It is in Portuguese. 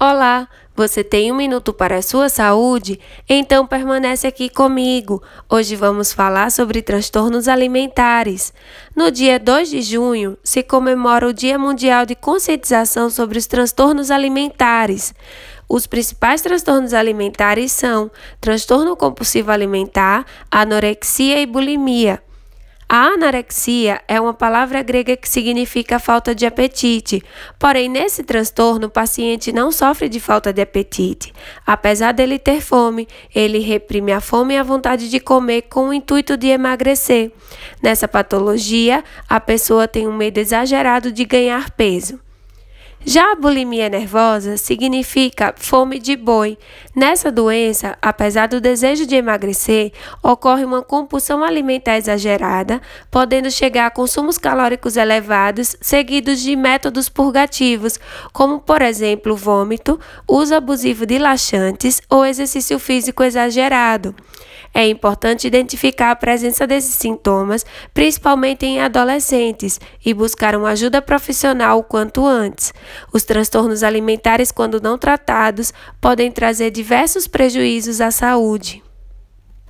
Olá, você tem um minuto para a sua saúde? Então permanece aqui comigo. Hoje vamos falar sobre transtornos alimentares. No dia 2 de junho se comemora o Dia Mundial de Conscientização sobre os Transtornos Alimentares. Os principais transtornos alimentares são transtorno compulsivo alimentar, anorexia e bulimia. A anorexia é uma palavra grega que significa falta de apetite. Porém, nesse transtorno, o paciente não sofre de falta de apetite. Apesar dele ter fome, ele reprime a fome e a vontade de comer com o intuito de emagrecer. Nessa patologia, a pessoa tem um medo exagerado de ganhar peso. Já a bulimia nervosa significa fome de boi. Nessa doença, apesar do desejo de emagrecer, ocorre uma compulsão alimentar exagerada, podendo chegar a consumos calóricos elevados, seguidos de métodos purgativos, como, por exemplo, vômito, uso abusivo de laxantes ou exercício físico exagerado. É importante identificar a presença desses sintomas, principalmente em adolescentes, e buscar uma ajuda profissional o quanto antes. Os transtornos alimentares, quando não tratados, podem trazer diversos prejuízos à saúde.